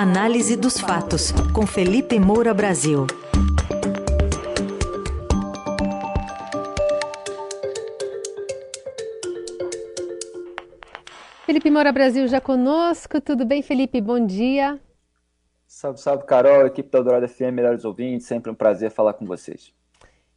Análise dos fatos, com Felipe Moura Brasil. Felipe Moura Brasil já conosco. Tudo bem, Felipe? Bom dia. Salve, salve, Carol, equipe da Dourado FM, melhores ouvintes. Sempre um prazer falar com vocês.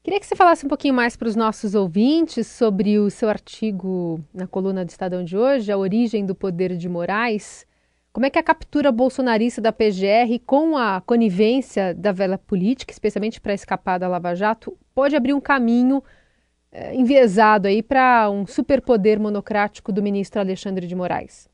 Queria que você falasse um pouquinho mais para os nossos ouvintes sobre o seu artigo na coluna do Estadão de hoje, A Origem do Poder de Moraes. Como é que a captura bolsonarista da PGR, com a conivência da vela política, especialmente para escapar da Lava Jato, pode abrir um caminho é, enviesado aí para um superpoder monocrático do ministro Alexandre de Moraes?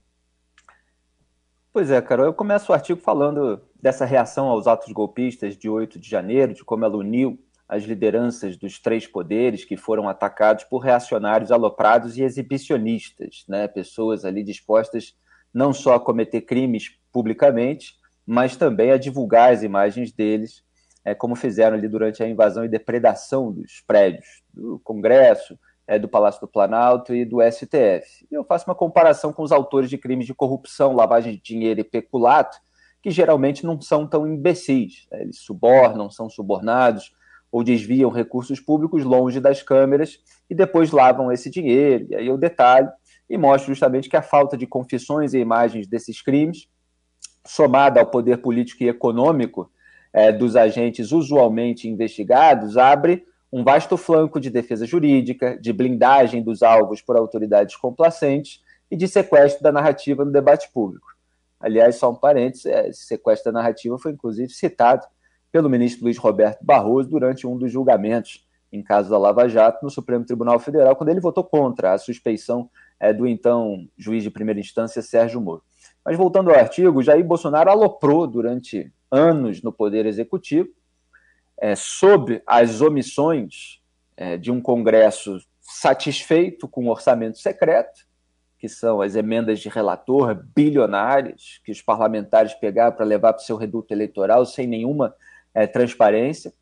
Pois é, Carol, eu começo o artigo falando dessa reação aos atos golpistas de 8 de janeiro, de como ela uniu as lideranças dos três poderes que foram atacados por reacionários aloprados e exibicionistas, né? pessoas ali dispostas não só a cometer crimes publicamente, mas também a divulgar as imagens deles, é, como fizeram ali durante a invasão e depredação dos prédios do Congresso, é, do Palácio do Planalto e do STF. Eu faço uma comparação com os autores de crimes de corrupção, lavagem de dinheiro e peculato, que geralmente não são tão imbecis. Né? Eles subornam, são subornados ou desviam recursos públicos longe das câmeras e depois lavam esse dinheiro. E aí o detalhe e mostra justamente que a falta de confissões e imagens desses crimes, somada ao poder político e econômico é, dos agentes usualmente investigados, abre um vasto flanco de defesa jurídica, de blindagem dos alvos por autoridades complacentes e de sequestro da narrativa no debate público. Aliás, só um parênteses, é, esse sequestro da narrativa foi inclusive citado pelo ministro Luiz Roberto Barroso durante um dos julgamentos em caso da Lava Jato no Supremo Tribunal Federal, quando ele votou contra a suspeição é, do então juiz de primeira instância, Sérgio Moro. Mas voltando ao artigo, Jair Bolsonaro aloprou durante anos no Poder Executivo é, sobre as omissões é, de um Congresso satisfeito com o orçamento secreto, que são as emendas de relator bilionárias que os parlamentares pegaram para levar para o seu reduto eleitoral sem nenhuma é, transparência,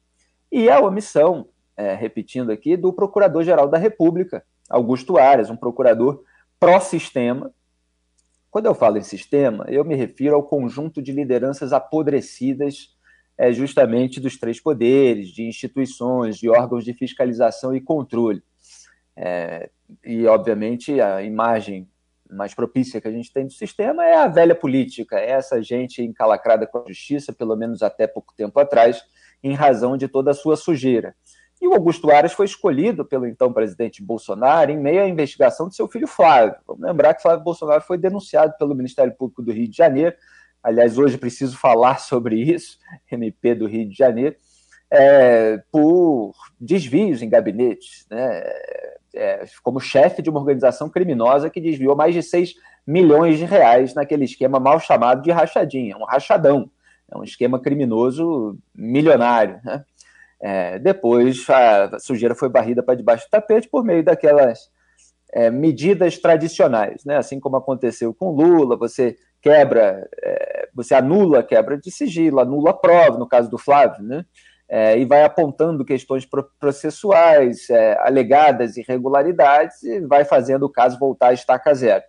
e a omissão, é, repetindo aqui, do Procurador-Geral da República, Augusto Aras, um procurador pró-sistema. Quando eu falo em sistema, eu me refiro ao conjunto de lideranças apodrecidas é, justamente dos três poderes, de instituições, de órgãos de fiscalização e controle. É, e, obviamente, a imagem mais propícia que a gente tem do sistema é a velha política, é essa gente encalacrada com a justiça, pelo menos até pouco tempo atrás, em razão de toda a sua sujeira. E o Augusto Aras foi escolhido pelo então presidente Bolsonaro em meio à investigação de seu filho Flávio. Vamos lembrar que Flávio Bolsonaro foi denunciado pelo Ministério Público do Rio de Janeiro. Aliás, hoje preciso falar sobre isso, MP do Rio de Janeiro, é, por desvios em gabinetes, né? É, como chefe de uma organização criminosa que desviou mais de 6 milhões de reais naquele esquema mal chamado de rachadinha, um rachadão, é um esquema criminoso milionário. Né? É, depois a sujeira foi barrida para debaixo do tapete por meio daquelas é, medidas tradicionais, né? Assim como aconteceu com Lula, você quebra, é, você anula a quebra de sigilo, anula a prova, no caso do Flávio, né? É, e vai apontando questões processuais, é, alegadas irregularidades, e vai fazendo o caso voltar a estaca zero.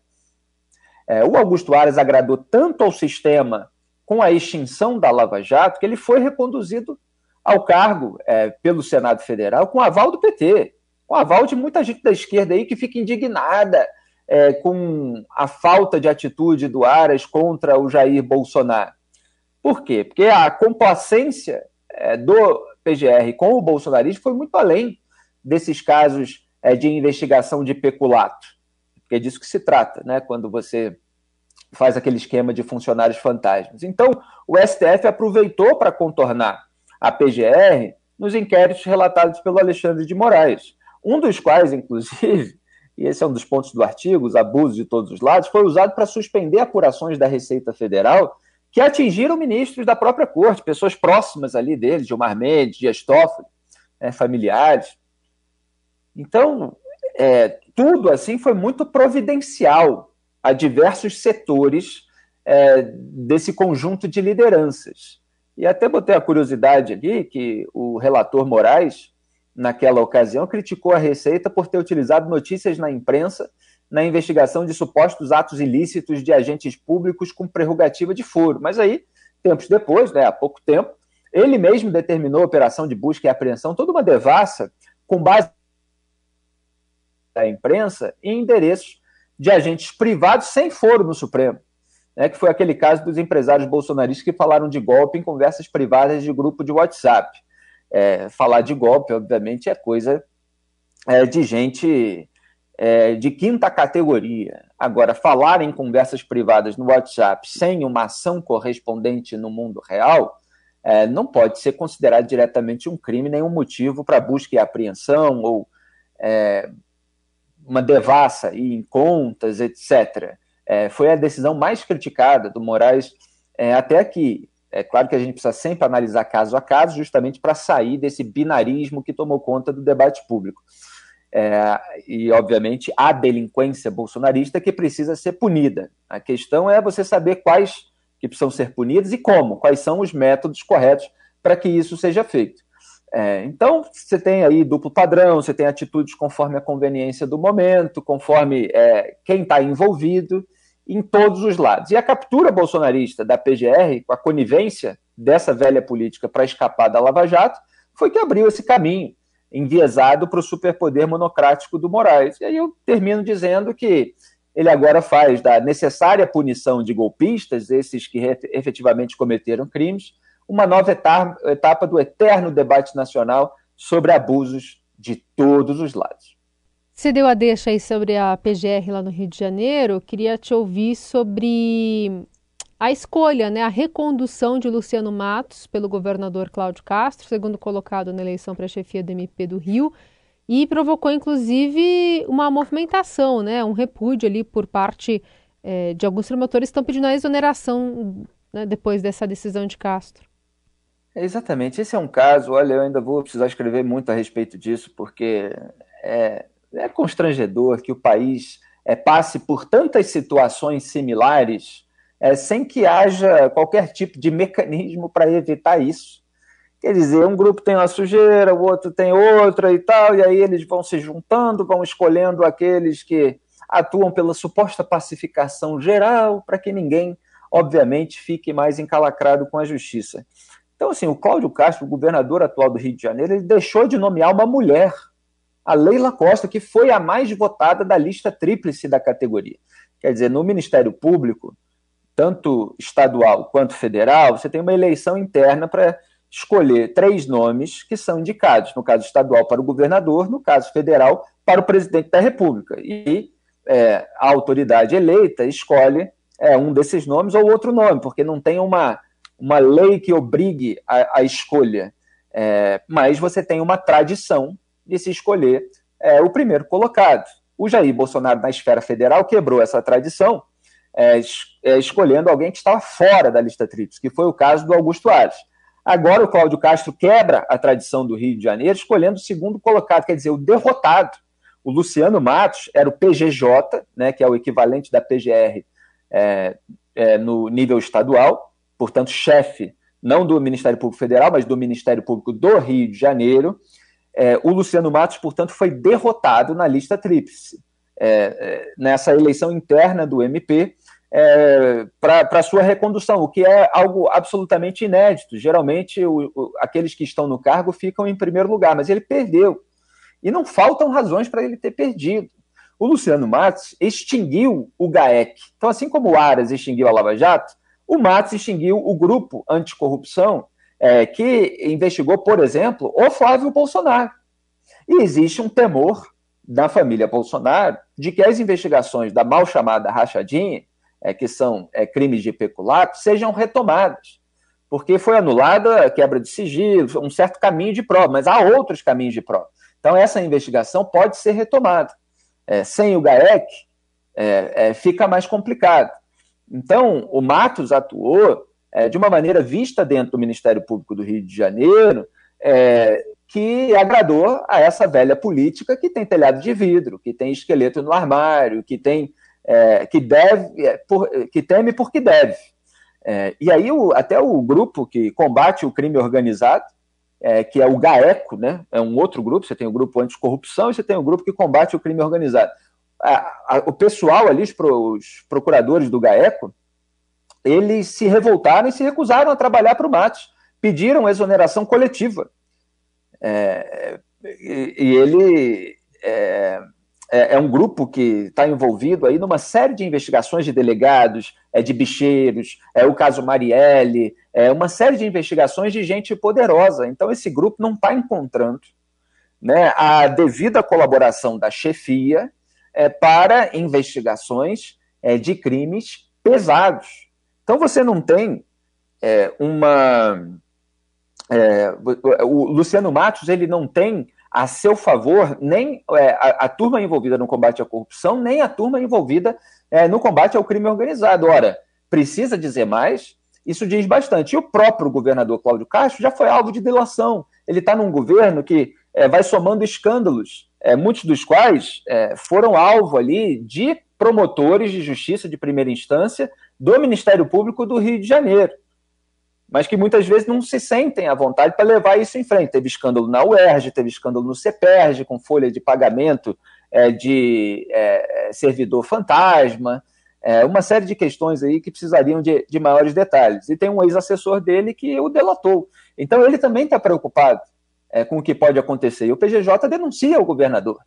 É, o Augusto Aras agradou tanto ao sistema com a extinção da Lava Jato que ele foi reconduzido ao cargo é, pelo Senado Federal com aval do PT, com aval de muita gente da esquerda aí que fica indignada é, com a falta de atitude do Aras contra o Jair Bolsonaro. Por quê? Porque a complacência é, do PGR com o bolsonarismo foi muito além desses casos é, de investigação de peculato. Porque é disso que se trata, né? Quando você faz aquele esquema de funcionários fantasmas. Então, o STF aproveitou para contornar a PGR nos inquéritos relatados pelo Alexandre de Moraes, um dos quais, inclusive, e esse é um dos pontos do artigo, os abusos de todos os lados, foi usado para suspender apurações da Receita Federal que atingiram ministros da própria corte, pessoas próximas ali deles, Gilmar Mendes, Dias Toffoli, né, familiares. Então, é, tudo assim foi muito providencial a diversos setores é, desse conjunto de lideranças. E até botei a curiosidade ali que o relator Moraes, naquela ocasião, criticou a Receita por ter utilizado notícias na imprensa na investigação de supostos atos ilícitos de agentes públicos com prerrogativa de foro. Mas aí tempos depois, né, há pouco tempo, ele mesmo determinou a operação de busca e apreensão, toda uma devassa, com base da imprensa, em endereços de agentes privados sem foro no Supremo. Né, que foi aquele caso dos empresários bolsonaristas que falaram de golpe em conversas privadas de grupo de WhatsApp. É, falar de golpe, obviamente, é coisa é, de gente é, de quinta categoria. Agora, falar em conversas privadas no WhatsApp sem uma ação correspondente no mundo real é, não pode ser considerado diretamente um crime, nenhum motivo para busca e apreensão ou é, uma devassa em contas, etc. É, foi a decisão mais criticada do Moraes é, até aqui. É claro que a gente precisa sempre analisar caso a caso, justamente para sair desse binarismo que tomou conta do debate público. É, e, obviamente, a delinquência bolsonarista que precisa ser punida. A questão é você saber quais que precisam ser punidos e como, quais são os métodos corretos para que isso seja feito. É, então, você tem aí duplo padrão, você tem atitudes conforme a conveniência do momento, conforme é, quem está envolvido, em todos os lados. E a captura bolsonarista da PGR, com a conivência dessa velha política para escapar da Lava Jato, foi que abriu esse caminho enviesado para o superpoder monocrático do Moraes. E aí eu termino dizendo que ele agora faz da necessária punição de golpistas, esses que efetivamente cometeram crimes, uma nova etapa do eterno debate nacional sobre abusos de todos os lados. Você deu a deixa aí sobre a PGR lá no Rio de Janeiro. Queria te ouvir sobre a escolha, né, a recondução de Luciano Matos pelo governador Cláudio Castro, segundo colocado na eleição para a chefia do MP do Rio, e provocou inclusive uma movimentação, né, um repúdio ali por parte é, de alguns promotores que estão pedindo a exoneração né, depois dessa decisão de Castro. exatamente, esse é um caso, olha, eu ainda vou precisar escrever muito a respeito disso, porque é, é constrangedor que o país é, passe por tantas situações similares é, sem que haja qualquer tipo de mecanismo para evitar isso. Quer dizer, um grupo tem uma sujeira, o outro tem outra e tal, e aí eles vão se juntando, vão escolhendo aqueles que atuam pela suposta pacificação geral, para que ninguém, obviamente, fique mais encalacrado com a justiça. Então, assim, o Cláudio Castro, governador atual do Rio de Janeiro, ele deixou de nomear uma mulher, a Leila Costa, que foi a mais votada da lista tríplice da categoria. Quer dizer, no Ministério Público, tanto estadual quanto federal, você tem uma eleição interna para escolher três nomes que são indicados, no caso estadual para o governador, no caso federal para o presidente da República. E é, a autoridade eleita escolhe é, um desses nomes ou outro nome, porque não tem uma, uma lei que obrigue a, a escolha. É, mas você tem uma tradição de se escolher é, o primeiro colocado. O Jair Bolsonaro, na esfera federal, quebrou essa tradição é, é, escolhendo alguém que estava fora da lista tríplice, que foi o caso do Augusto Ares. Agora o Cláudio Castro quebra a tradição do Rio de Janeiro, escolhendo o segundo colocado, quer dizer, o derrotado. O Luciano Matos era o PGJ, né, que é o equivalente da PGR é, é, no nível estadual, portanto, chefe não do Ministério Público Federal, mas do Ministério Público do Rio de Janeiro. É, o Luciano Matos, portanto, foi derrotado na lista tríplice. É, é, nessa eleição interna do MP, é, para sua recondução, o que é algo absolutamente inédito. Geralmente, o, o, aqueles que estão no cargo ficam em primeiro lugar, mas ele perdeu. E não faltam razões para ele ter perdido. O Luciano Matos extinguiu o GAEC. Então, assim como o Aras extinguiu a Lava Jato, o Matos extinguiu o grupo anticorrupção é, que investigou, por exemplo, o Flávio Bolsonaro. E existe um temor da família Bolsonaro de que as investigações da mal chamada rachadinha é, que são é, crimes de peculato, sejam retomadas. Porque foi anulada a quebra de sigilo, um certo caminho de prova, mas há outros caminhos de prova. Então, essa investigação pode ser retomada. É, sem o GAEC, é, é, fica mais complicado. Então, o Matos atuou é, de uma maneira vista dentro do Ministério Público do Rio de Janeiro, que agradou a essa velha política que tem telhado de vidro, que tem esqueleto no armário, que tem é, que deve, é, por, que teme porque deve. É, e aí o, até o grupo que combate o crime organizado, é, que é o GAECO, né, é um outro grupo, você tem o grupo anticorrupção e você tem o grupo que combate o crime organizado. A, a, o pessoal ali, os, pro, os procuradores do GAECO, eles se revoltaram e se recusaram a trabalhar para o Matos, pediram exoneração coletiva. É, e, e, ele é, é, é um grupo que está envolvido aí numa série de investigações de delegados, é de bicheiros, é o caso Marielle, é uma série de investigações de gente poderosa. Então esse grupo não está encontrando né, a devida colaboração da chefia é, para investigações é, de crimes pesados. Então você não tem é, uma. É, o Luciano Matos ele não tem a seu favor nem é, a, a, turma envolvida no combate à corrupção, nem a turma envolvida é, no combate ao crime organizado. Ora, precisa dizer mais? Isso diz bastante. E o próprio governador Cláudio Castro já foi alvo de delação. Ele está num governo que é, vai somando escândalos, é, muitos dos quais foram alvo ali de promotores de justiça de primeira instância do Ministério Público do Rio de Janeiro, mas que muitas vezes não se sentem à vontade para levar isso em frente. Teve escândalo na UERJ, teve escândalo no CEPERJ, com folha de pagamento é, de é, servidor fantasma, é, uma série de questões aí que precisariam de, de maiores detalhes. E tem um ex-assessor dele que o delatou. Então ele também está preocupado é, com o que pode acontecer. E o PGJ denuncia o governador.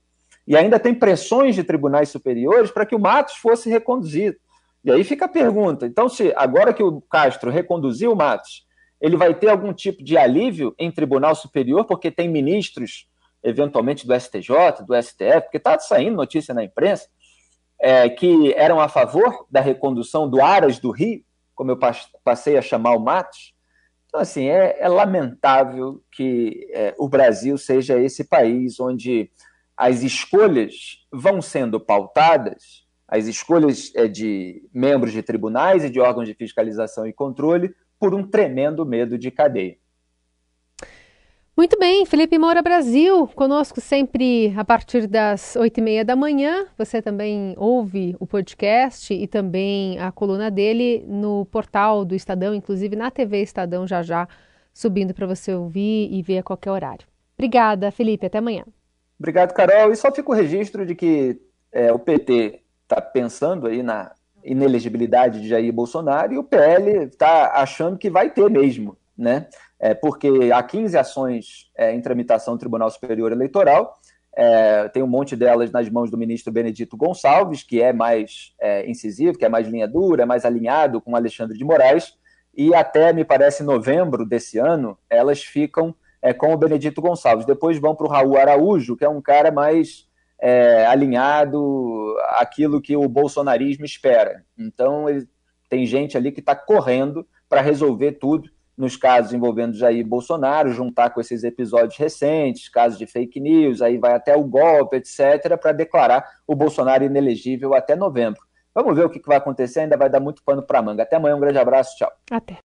E ainda tem pressões de tribunais superiores para que o Matos fosse reconduzido. E aí fica a pergunta: então, se agora que o Castro reconduziu o Matos, ele vai ter algum tipo de alívio em tribunal superior, porque tem ministros, eventualmente do STJ, do STF, porque está saindo notícia na imprensa, é, que eram a favor da recondução do Aras do Rio, como eu passei a chamar o Matos. Então, assim, é, é lamentável que é, o Brasil seja esse país onde as escolhas vão sendo pautadas, as escolhas é, de membros de tribunais e de órgãos de fiscalização e controle, por um tremendo medo de cadeia. Muito bem, Felipe Moura Brasil, conosco sempre a partir das oito e meia da manhã. Você também ouve o podcast e também a coluna dele no portal do Estadão, inclusive na TV Estadão já já, subindo para você ouvir e ver a qualquer horário. Obrigada, Felipe, até amanhã. Obrigado, Carol. E só fica o registro de que é, o PT está pensando aí na inelegibilidade de Jair Bolsonaro e o PL está achando que vai ter mesmo, né? é, porque há 15 ações é, em tramitação no Tribunal Superior Eleitoral, é, tem um monte delas nas mãos do ministro Benedito Gonçalves, que é mais é, incisivo, que é mais linha dura, mais alinhado com Alexandre de Moraes, e até, me parece, novembro desse ano, elas ficam é, com o Benedito Gonçalves. Depois vão para o Raul Araújo, que é um cara mais é, alinhado àquilo que o bolsonarismo espera. Então, ele, tem gente ali que está correndo para resolver tudo nos casos envolvendo Jair Bolsonaro, juntar com esses episódios recentes, casos de fake news, aí vai até o golpe, etc., para declarar o Bolsonaro inelegível até novembro. Vamos ver o que vai acontecer, ainda vai dar muito pano para manga. Até amanhã, um grande abraço, tchau. Até.